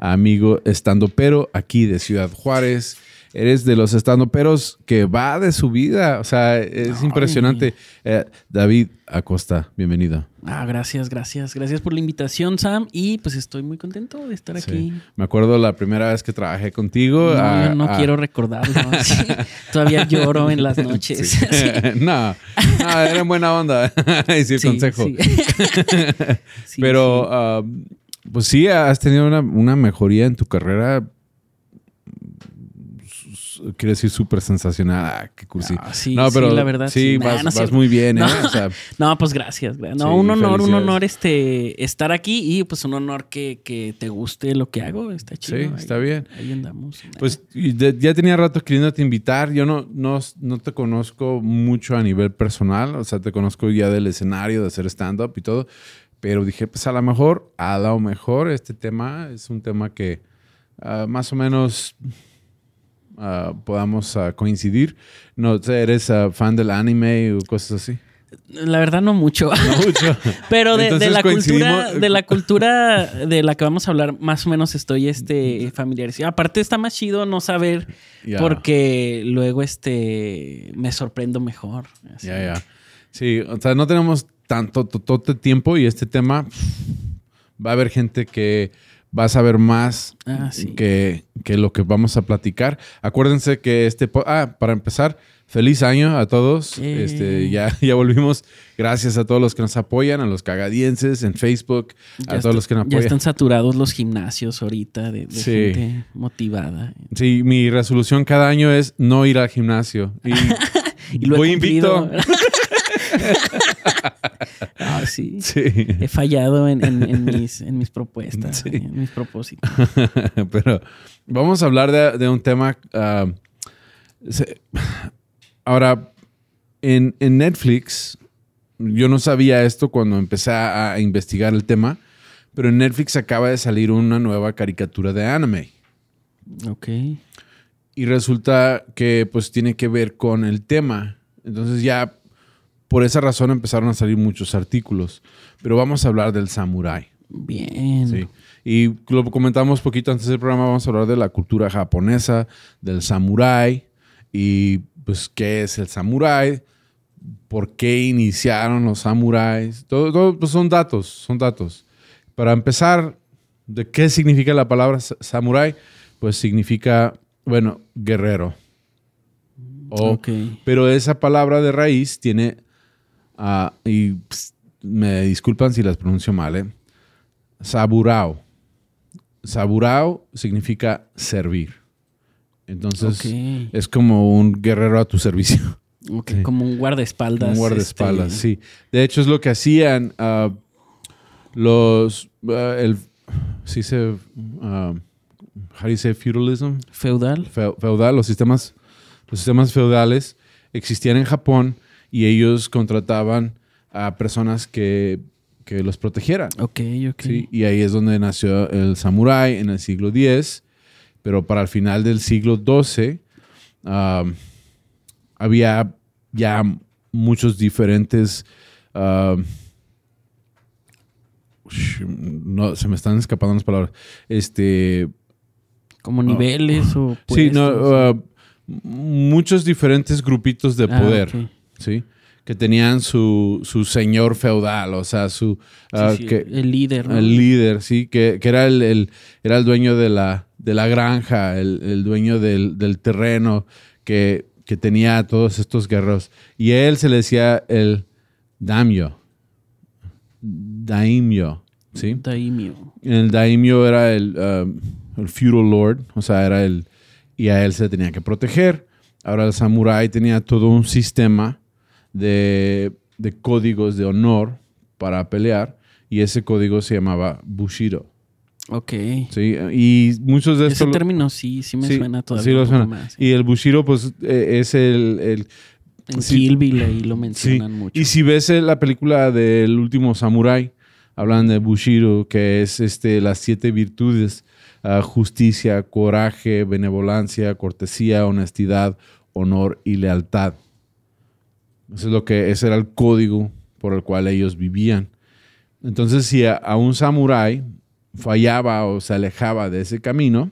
amigo estando pero aquí de Ciudad Juárez. Eres de los estando peros que va de su vida. O sea, es impresionante. Eh, David Acosta, bienvenido. Ah, gracias, gracias. Gracias por la invitación, Sam. Y pues estoy muy contento de estar aquí. Me acuerdo la primera vez que trabajé contigo. No, yo no quiero recordarlo. Todavía lloro en las noches. no, no, era en buena onda. sí, el consejo. Pero, ah, pues sí, has tenido una, una mejoría en tu carrera quiere decir súper sensacional. Ah, qué cursi. Ah, sí, no, pero la verdad. Sí, vas, muy bien, ¿eh? No, pues gracias. No, un honor, un honor este, estar aquí y pues un honor que, que, te guste lo que hago. Está chido. Sí, está bien. Ahí andamos. Pues ya tenía rato queriéndote invitar. Yo no, no, no te conozco mucho a nivel personal. O sea, te conozco ya del escenario, de hacer stand-up y todo. Pero dije, pues a lo mejor, a lo mejor este tema es un tema que ah, más o menos Ah, podamos ah, coincidir. No sé, ¿eres fan del anime o cosas así? La verdad no mucho. No mucho. Pero de, la cultura, de la cultura de la que vamos a hablar, más o menos estoy este familiarizado. Aparte está más chido no saber porque luego este me sorprendo mejor. Ya, ya. Sí, o sea, no tenemos tanto todo tiempo y este tema va a haber gente que vas a ver más ah, que, lo que vamos a platicar. Acuérdense que este... Ah, para empezar, feliz año a todos. Este, ya, ya volvimos. Gracias a todos los que nos apoyan, a los cagadienses en Facebook, a todos los que nos apoyan. Ya están saturados los gimnasios ahorita de, gente motivada. Sí, mi resolución cada año es no ir al gimnasio. Y, voy invito. ah, sí. He fallado en, mis, propuestas, en mis propósitos. Pero vamos a hablar de, un tema. Ah, ahora, en, Netflix, yo no sabía esto cuando empecé a, investigar el tema, pero en Netflix acaba de salir una nueva caricatura de anime. Ok. Y resulta que pues tiene que ver con el tema. Entonces ya por esa razón empezaron a salir muchos artículos. Pero vamos a hablar del samurái. Bien. Sí. Y lo comentamos poquito antes del programa, vamos a hablar de la cultura japonesa, del samurái y pues qué es el samurái, por qué iniciaron los samuráis. Todo, todo pues son datos, son datos. Para empezar, ¿de qué significa la palabra samurái? Pues significa, bueno, guerrero. Pero esa palabra de raíz tiene Ah, y me disculpan si las pronuncio mal, ¿eh? Saburao. Saburao significa servir. Entonces es como un guerrero a tu servicio. Como un guardaespaldas. Un guardaespaldas, este, sí. De hecho, es lo que hacían uh, los. Uh, el, sí se. Uh, how do feudalism? Feudal. feudal. Los sistemas, los sistemas feudales existían en Japón y ellos contrataban a personas que, los protegieran. Ok, ok. Y ahí es donde nació el samurái en el siglo X, pero para el final del siglo XII había ya muchos diferentes... no, se me están escapando las palabras. Este... Como niveles o... Sí, no, muchos diferentes grupitos de ah, poder. ¿Sí? Que tenían su, señor feudal, o sea, su... Ah, el líder, El líder, sí, que, era, el, era el dueño de la, de la granja, el, dueño del, terreno, que, tenía todos estos guerreros. Y a él se le decía el daimyo. Daimyo, ¿sí? Daimyo. El daimyo era el, um, el feudal lord, o sea, era el... Y a él se tenía que proteger. Ahora el samurái tenía todo un sistema de, códigos de honor para pelear y ese código se llamaba Bushido. Ok. Sí, y muchos de estos... Ese término sí, sí me suena todavía sí lo suena. Y el Bushiro, pues, eh, es el... el en Kill Bill ahí lo mencionan mucho. Y si ves la película del último Samurai, hablan de Bushiro, que es este, las siete virtudes, ah, justicia, coraje, benevolencia, cortesía, honestidad, honor y lealtad. Eso es lo que, ese era el código por el cual ellos vivían. Entonces, si a, un samurái fallaba o se alejaba de ese camino,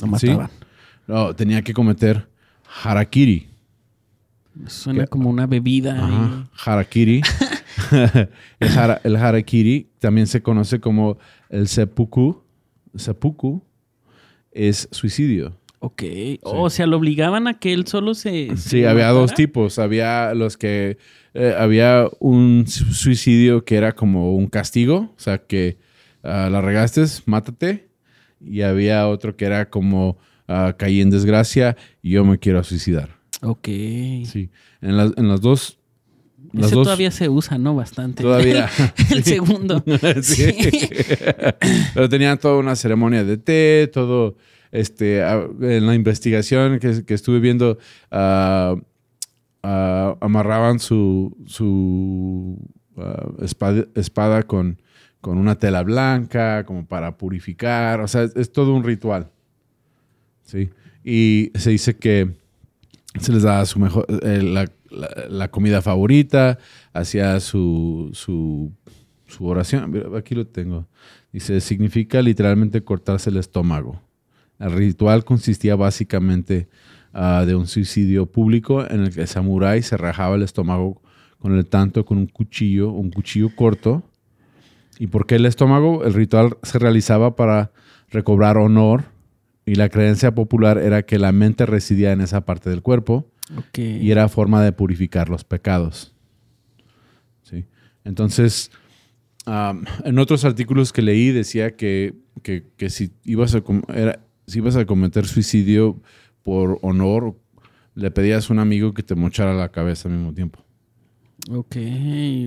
lo mataban. No, tenía que cometer harakiri. Suena como una bebida. Harakiri. el, harakiri también se conoce como el seppuku. Seppuku es suicidio. Ok. O sea, lo obligaban a que él solo se. Sí, había dos tipos. Había los que. Eh, había un suicidio que era como un castigo. O sea, que ah, la regaste, mátate. Y había otro que era como uh, caí en desgracia y yo me quiero suicidar. Ok. Sí. En, en las dos ese todavía se usa, ¿no? Bastante. Todavía. el segundo. sí. Pero tenían toda una ceremonia de té, todo. Este, en la investigación que, estuve viendo, ah, ah, amarraban su, su ah, espada, con, una tela blanca, como para purificar. O sea, es, todo un ritual. Y se dice que se les da su mejor, eh, la, la, comida favorita, hacía su, su, su oración. Aquí lo tengo. Dice, significa literalmente cortarse el estómago. El ritual consistía básicamente ah, de un suicidio público en el que el samurái se rajaba el estómago con el tanto con un cuchillo, un cuchillo corto. ¿Y por qué el estómago? El ritual se realizaba para recobrar honor y la creencia popular era que la mente residía en esa parte del cuerpo y era forma de purificar los pecados. ¿Sí? Entonces, en otros artículos que leí decía que, si, ibas a, si ibas a cometer suicidio por honor, le pedías a un amigo que te mochara la cabeza al mismo tiempo. Ok,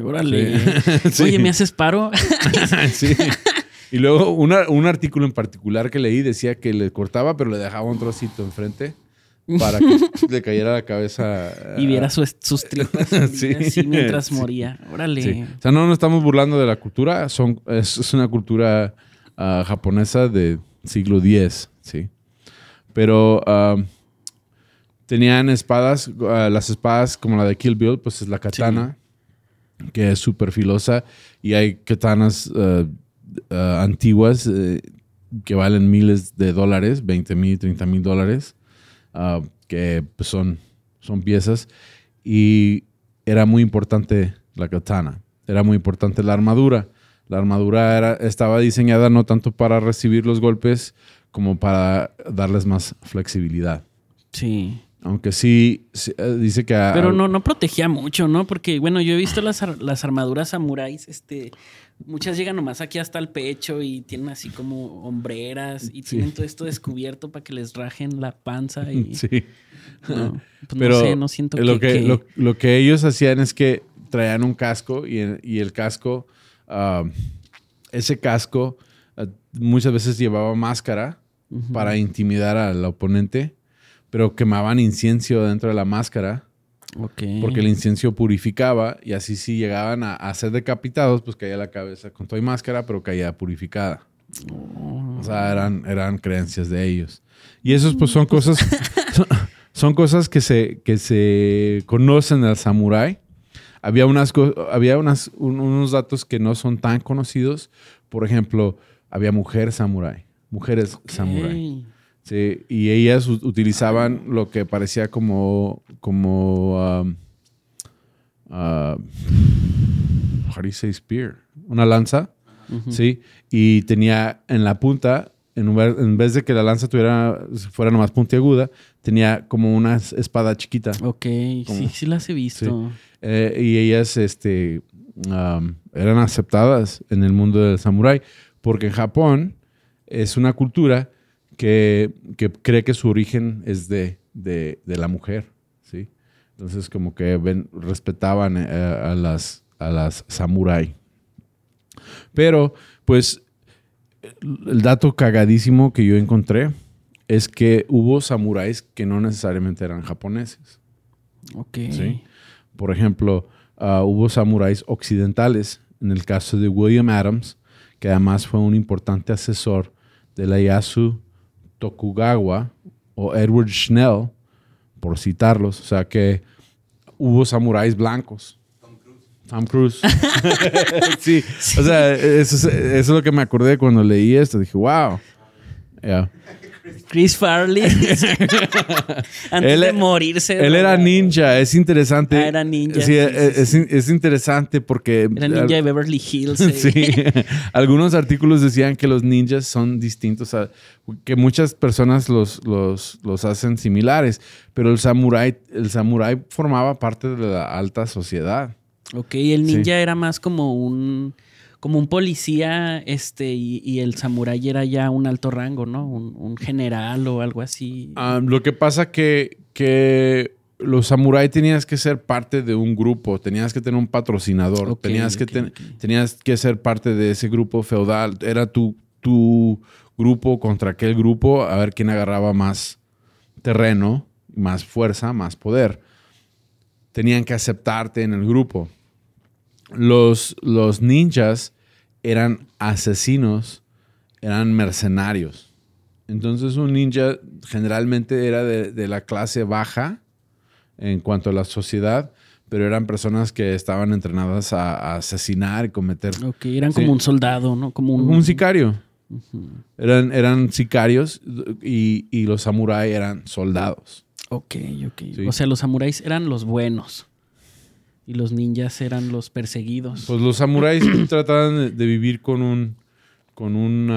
órale. Oye, ¿me haces paro? sí. Y luego un artículo en particular que leí decía que le cortaba, pero le dejaba un trocito enfrente para que le cayera la cabeza. Y viera sus tripas así mientras moría. Órale. O sea, no nos estamos burlando de la cultura, son, es, una cultura ah, japonesa de siglo X, ¿sí? Pero ah, tenían espadas, ah, las espadas como la de Kill Bill, pues es la katana, que es súper filosa, y hay katanas antiguas eh, que valen miles de dólares, 20 mil, 30 mil dólares que pues, son, son piezas. Y era muy importante la katana, era muy importante la armadura. La armadura era, estaba diseñada no tanto para recibir los golpes como para darles más flexibilidad. Sí. Aunque sí, eh, dice que... Pero no, no protegía mucho, ¿no? Porque, bueno, yo he visto las, las armaduras samuráis, este, Muchas llegan nomás aquí hasta el pecho y tienen así como hombreras y tienen todo esto descubierto para que les rajen la panza. Y, sí. No, pues Pero no sé, no siento lo que, Lo, que ellos hacían es que traían un casco y, el casco, ah, ese casco ah, muchas veces llevaba máscara para intimidar al oponente, pero quemaban incienso dentro de la máscara porque el incienso purificaba y así si llegaban a, ser decapitados, pues caía la cabeza con toda máscara, pero caía purificada. O sea, eran, eran creencias de ellos. Y esos pues son cosas, son, cosas que se, que se conocen del samurái. Había, unas, había unas, unos datos que no son tan conocidos. Por ejemplo, había mujer samurái, mujeres samurái. Sí, y ellas utilizaban lo que parecía como, como, um, uh, how do you say spear? Una lanza, ¿sí? Y tenía en la punta, en, en, vez de que la lanza tuviera, fuera nomás puntiaguda, tenía como una espada chiquita. Ok, sí, sí las he visto. Eh, y ellas, este, um, eran aceptadas en el mundo del samurái, porque en Japón es una cultura que, cree que su origen es de, la mujer, ¿sí? Entonces como que respetaban eh, a las, a las samurái. Pero, pues, el dato cagadísimo que yo encontré es que hubo samuráis que no necesariamente eran japoneses. Ok. ¿sí? Por ejemplo, ah, hubo samuráis occidentales. En el caso de William Adams, que además fue un importante asesor de la Yasu Tokugawa o Edward Schnell, por citarlos. O sea que hubo samuráis blancos. Tom Cruise. sí. O sea, eso es, lo que me acordé cuando leí esto. Dije, wow. Chris Farley. Antes de morirse. Él era ninja, es interesante. Ah, era ninja. Sí, es, interesante porque. Era ninja de Beverly Hills. Sí. Algunos artículos decían que los ninjas son distintos, que muchas personas los, los, los hacen similares, pero el samurái, el samurái formaba parte de la alta sociedad. Ok, el ninja era más como un como un policía, este, y, el samurái era ya un alto rango, ¿no? Un, general o algo así. Ah, lo que pasa que, que los samuráis tenías que ser parte de un grupo, tenías que tener un patrocinador, tenías, que tenías que ser parte de ese grupo feudal. Era tu, tu grupo contra aquel grupo, a ver quién agarraba más terreno, más fuerza, más poder. Tenían que aceptarte en el grupo los, los ninjas eran asesinos, eran mercenarios. Entonces un ninja generalmente era de, la clase baja en cuanto a la sociedad, pero eran personas que estaban entrenadas a, asesinar y cometer. Ok, eran como un soldado, ¿no? Como un, sicario. eran, eran sicarios y, y los samuráis eran soldados. Ok, ok. O sea, los samuráis eran los buenos. Y los ninjas eran los perseguidos. Pues los samuráis trataban de vivir con un, con un,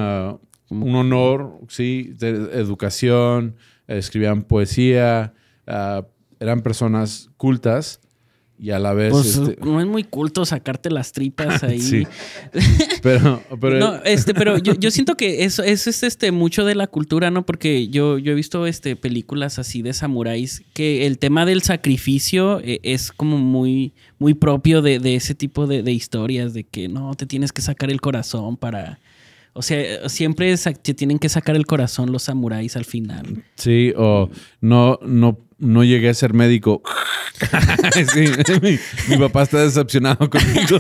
un honor, sí, de educación, escribían poesía, ah, eran personas cultas y a la vez. Pues, este, no es muy culto sacarte las tripas ahí. sí. Pero, pero, no, este, pero yo, siento que eso, es este, mucho de la cultura, ¿no? Porque yo, yo he visto este, películas así de samuráis que el tema del sacrificio eh, es como muy, muy propio de, ese tipo de, historias, de que no, te tienes que sacar el corazón para. O sea, siempre te tienen que sacar el corazón los samuráis al final. Sí, o no, no no llegué a ser médico. mi, papá está decepcionado conmigo.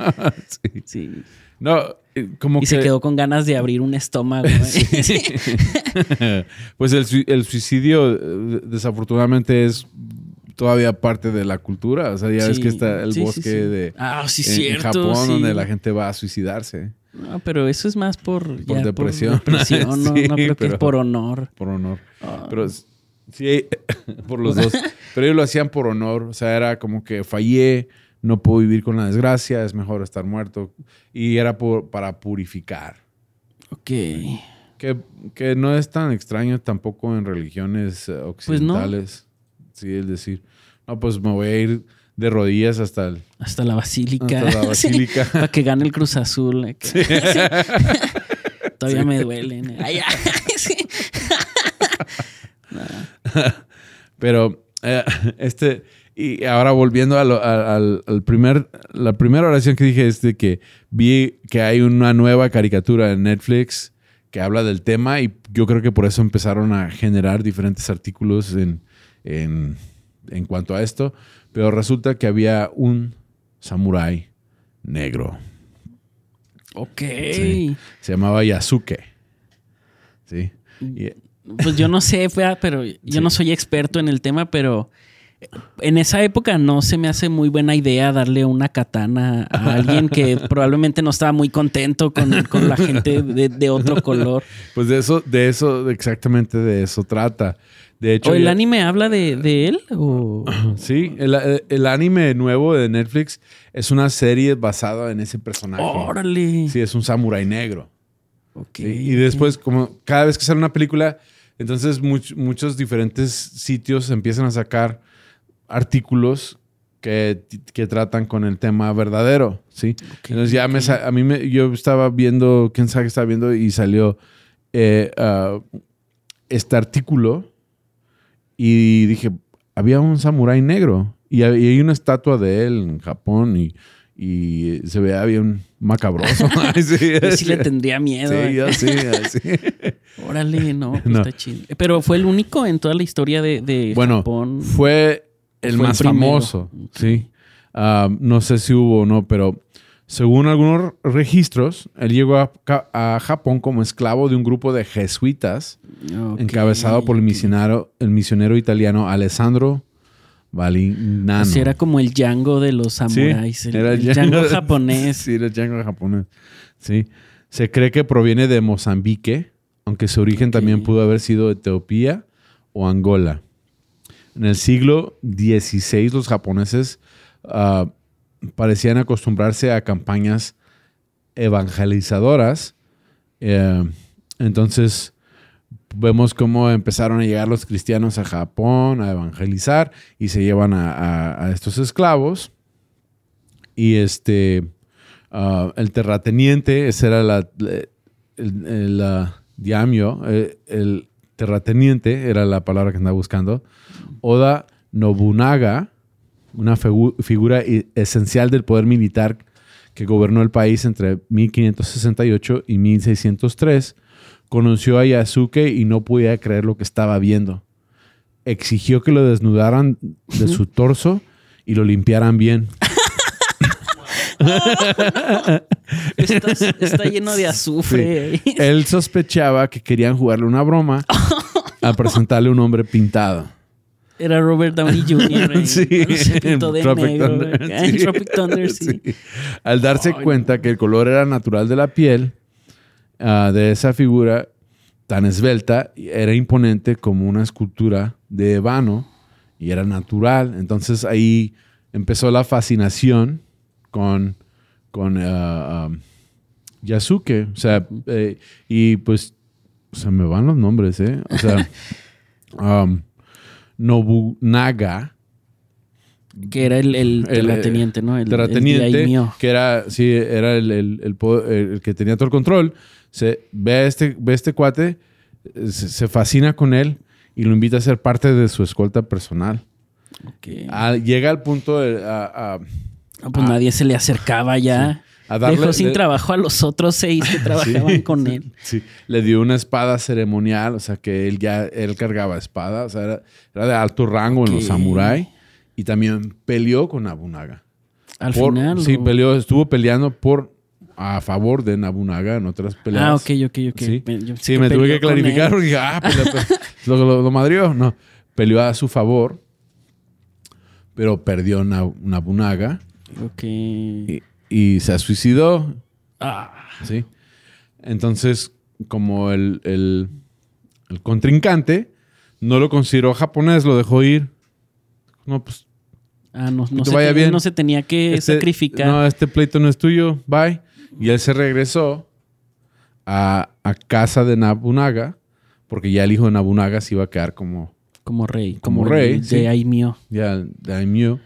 sí. No, eh, como y se quedó con ganas de abrir un estómago. pues el, suicidio, eh, desafortunadamente, es todavía parte de la cultura. O sea, ya ves que está el bosque de ah, en, Japón donde la gente va a suicidarse. No, pero eso es más por, por depresión. no, creo que es por honor. Por honor. Ah. Pero Sí, por los dos. Pero ellos lo hacían por honor. O sea, era como que fallé, no puedo vivir con la desgracia, es mejor estar muerto. Y era para purificar. Ok. Que, no es tan extraño tampoco en religiones eh, pues occidentales. Sí, es decir, no, pues me voy a ir de rodillas hasta el, hasta la basílica. Hasta la basílica. para que gane el Cruz Azul. Todavía me duelen. Pero eh, este, y ahora volviendo al, primer, la primera oración que dije es de que vi que hay una nueva caricatura en Netflix que habla del tema y yo creo que por eso empezaron a generar diferentes artículos en, en, en cuanto a esto. Pero resulta que había un samurái negro. Ok. se llamaba Yasuke. Sí. Y, pues yo no sé, pero yo no soy experto en el tema, pero en esa época no se me hace muy buena idea darle una katana a alguien que probablemente no estaba muy contento con, la gente de, otro color. Pues de eso, de eso, exactamente de eso trata. De hecho, ¿O el anime habla de, él? Sí, el, anime nuevo de Netflix es una serie basada en ese personaje. ¡Órale! Sí, es un samurái negro. y después, como cada vez que sale una película, entonces, muchos diferentes sitios empiezan a sacar artículos que, tratan con el tema verdadero, ¿sí? Entonces ya me, a mí me, yo estaba viendo, quién sabe qué estaba viendo y salió eh, ah, este artículo y dije, había un samurái negro y, hay una estatua de él en Japón y, y se veía bien macabroso. sí, le tendría miedo. Sí, yo sí, Órale, no, pues está chido. Pero fue el único en toda la historia de, de bueno, Fue el más famoso, sí. Ah, no sé si hubo o no, pero según algunos registros, él llegó a, Japón como esclavo de un grupo de jesuitas encabezado por el misionero, el misionero italiano Alessandro Valignano. Así era como el Django de los samuráis. el, Django, japonés. Sí, el Django japonés. Sí. Se cree que proviene de Mozambique, aunque su origen también pudo haber sido Etiopía o Angola. En el siglo XVI los japoneses uh, parecían acostumbrarse a campañas evangelizadoras. Eh, entonces, vemos cómo empezaron a llegar los cristianos a Japón a evangelizar y se llevan a, estos esclavos. Y este, ah, el terrateniente, ese era la, el, diamio, eh, el terrateniente era la palabra que andaba buscando. Oda Nobunaga una figura esencial del poder militar que gobernó el país entre 1568 y 1603, conoció a Yasuke y no podía creer lo que estaba viendo. Exigió que lo desnudaran de su torso y lo limpiaran bien. está, lleno de azufre. Él sospechaba que querían jugarle una broma al presentarle un hombre pintado. Era Robert Downey Jr. sí, en Tropic Thunder. En Tropic Thunder, sí. Al darse cuenta que el color era natural de la piel ah, de esa figura tan esbelta, era imponente como una escultura de ébano y era natural. Entonces ahí empezó la fascinación con, con ah, ah, Yasuke. O sea, eh, y pues se me van los nombres, ¿eh? O sea, um, Nobunaga. Que era el, terrateniente, ¿no? El terrateniente, que era, sí, era el, que tenía todo el control. Se, ve, a este, ve este cuate, se, fascina con él y lo invita a ser parte de su escolta personal. llega al punto de... pues nadie se le acercaba ya. Dejó sin trabajo a los otros seis que trabajaban con él. Sí, le dio una espada ceremonial, o sea que él ya él cargaba espada, o sea, era, de alto rango en los samuráis y también peleó con Nabunaga. Al final. Sí, peleó, estuvo peleando por a favor de Nabunaga en otras peleas. Ah, ok, ok, ok. Sí, me, tuve que clarificar porque dije, ah, pues, lo, lo, madrió. No, peleó a su favor, pero perdió Nabunaga. Ok y se suicidó. Ah. Sí. Entonces, como el, el, contrincante no lo consideró japonés, lo dejó ir. No, pues. Ah, no, no, se, vaya bien. no se tenía que este, sacrificar. No, este pleito no es tuyo, bye. Y él se regresó a, casa de Nabunaga, porque ya el hijo de Nabunaga se iba a quedar como. Como rey. Como, rey. De sí. Aimyo. Ya, de Aimyo.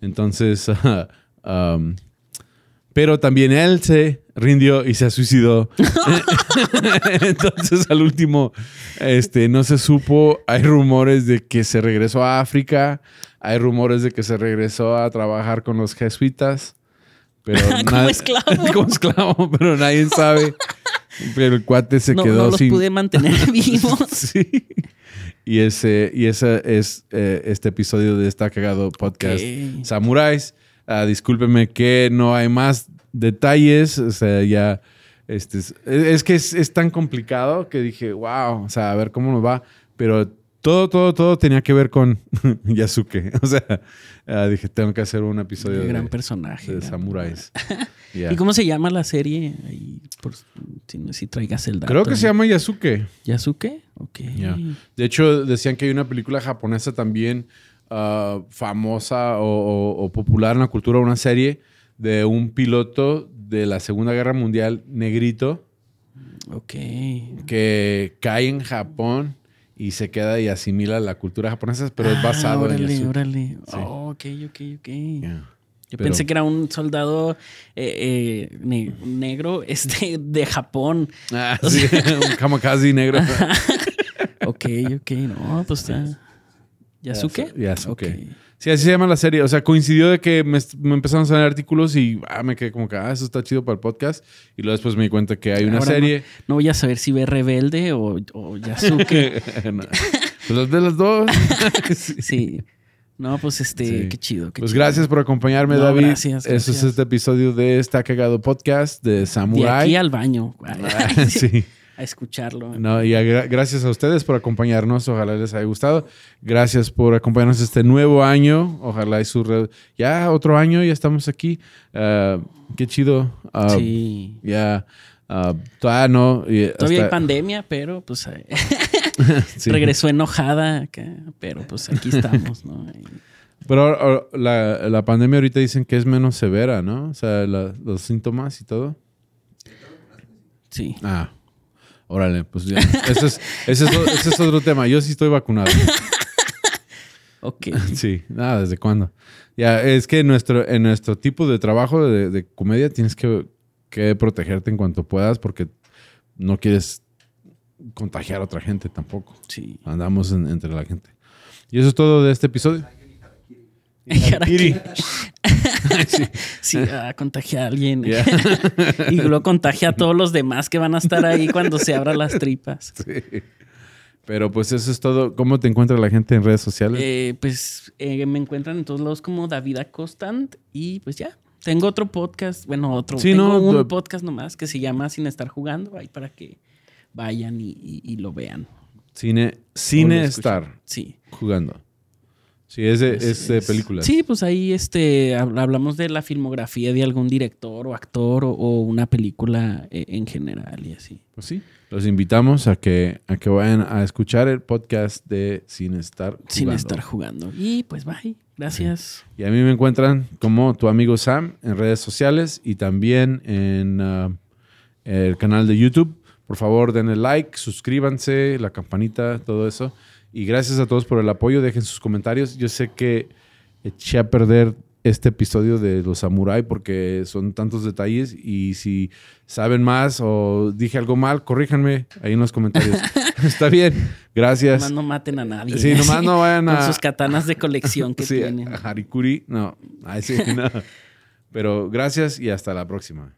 Entonces, um, pero también él se rindió y se suicidó. Entonces, al último, este, no se supo. Hay rumores de que se regresó a África. Hay rumores de que se regresó a trabajar con los jesuitas. Pero como esclavo. como esclavo, pero nadie sabe. Pero el cuate se quedó no los pude mantener vivos. sí. Y ese, y ese es eh, este episodio de Está Cagado Podcast Samuráis. Uh, discúlpeme que no hay más detalles. O sea, ya. Este, es, que es, tan complicado que dije, wow, o sea, a ver cómo nos va. Pero todo, todo, todo tenía que ver con Yasuke. O sea, uh, dije, tengo que hacer un episodio. de gran personaje. De samuráis. ¿Y cómo se llama la serie? Ahí, por, si, traigas el dato. Creo que se llama Yasuke. ¿Yasuke? Ok. De hecho, decían que hay una película japonesa también Uh, famosa o, popular en la cultura, una serie de un piloto de la Segunda Guerra Mundial negrito. Ok. Que cae en Japón y se queda y asimila la cultura japonesa, pero es ah, basado en eso. Órale, oh, ok, ok, ok. Yo pensé que era un soldado eh, eh, negro este, de Japón. Ah, sí, un kamikaze negro. ok, ok, no, pues está. ¿Yasuke? Yasuke. Sí, así se llama la serie. O sea, coincidió de que me, empezaron a salir artículos y ah, me quedé como que, ah, eso está chido para el podcast. Y luego después me di cuenta que hay una serie. No, voy a saber si ve Rebelde o, o Yasuke. Pues de las dos. sí. No, pues este, qué chido. pues gracias por acompañarme, David. Gracias, Eso es este episodio de Está Cagado Podcast de Samurai. De aquí al baño. sí. A escucharlo. No, y gracias a ustedes por acompañarnos. Ojalá les haya gustado. Gracias por acompañarnos este nuevo año. Ojalá y su Ya otro año, ya estamos aquí. Ah, qué chido. Ah, sí. Ya. Uh, todavía no. Todavía hay pandemia, pero pues eh, regresó enojada, pero pues aquí estamos, ¿no? Pero la, la, pandemia ahorita dicen que es menos severa, ¿no? O sea, los síntomas y todo. Sí. Ah, órale, pues ya. ese, es, ese, es, otro tema. Yo sí estoy vacunado. ok. Sí, nada, ¿desde cuándo? Ya, es que en nuestro, en nuestro tipo de trabajo de, de comedia tienes que que protegerte en cuanto puedas porque no quieres contagiar a otra gente tampoco. Sí. Andamos entre la gente. Y eso es todo de este episodio. sí, contagia a alguien. y luego contagia a todos los demás que van a estar ahí cuando se abran las tripas. Sí. Pero pues eso es todo. ¿Cómo te encuentra la gente en redes sociales? Eh, pues eh, me encuentran en todos lados como David Acostant y pues ya, tengo otro podcast, bueno, otro. Sí, tengo un podcast nomás que se llama Sin Estar Jugando, ahí para que vayan y, lo vean. Cine, cine estar sí. jugando. Sí, es de, es, de películas. Sí, pues ahí este, hablamos de la filmografía de algún director o actor o, una película eh, en general y así. Pues sí, los invitamos a que, a que vayan a escuchar el podcast de Sin Estar Jugando. Sin Estar Jugando. Y pues bye. Gracias. Y a mí me encuentran como tu amigo Sam en redes sociales y también en uh, el canal de YouTube. Por favor, denle like, suscríbanse, la campanita, todo eso. Y gracias a todos por el apoyo. Dejen sus comentarios. Yo sé que eché a perder este episodio de los samurai porque son tantos detalles y si saben más o dije algo mal, corríjanme ahí en los comentarios. Está bien, gracias. Nomás no maten a nadie. Sí, nomás no vayan a... Con sus katanas de colección que sí, tienen. Harikuri, no. sí, no. Pero gracias y hasta la próxima.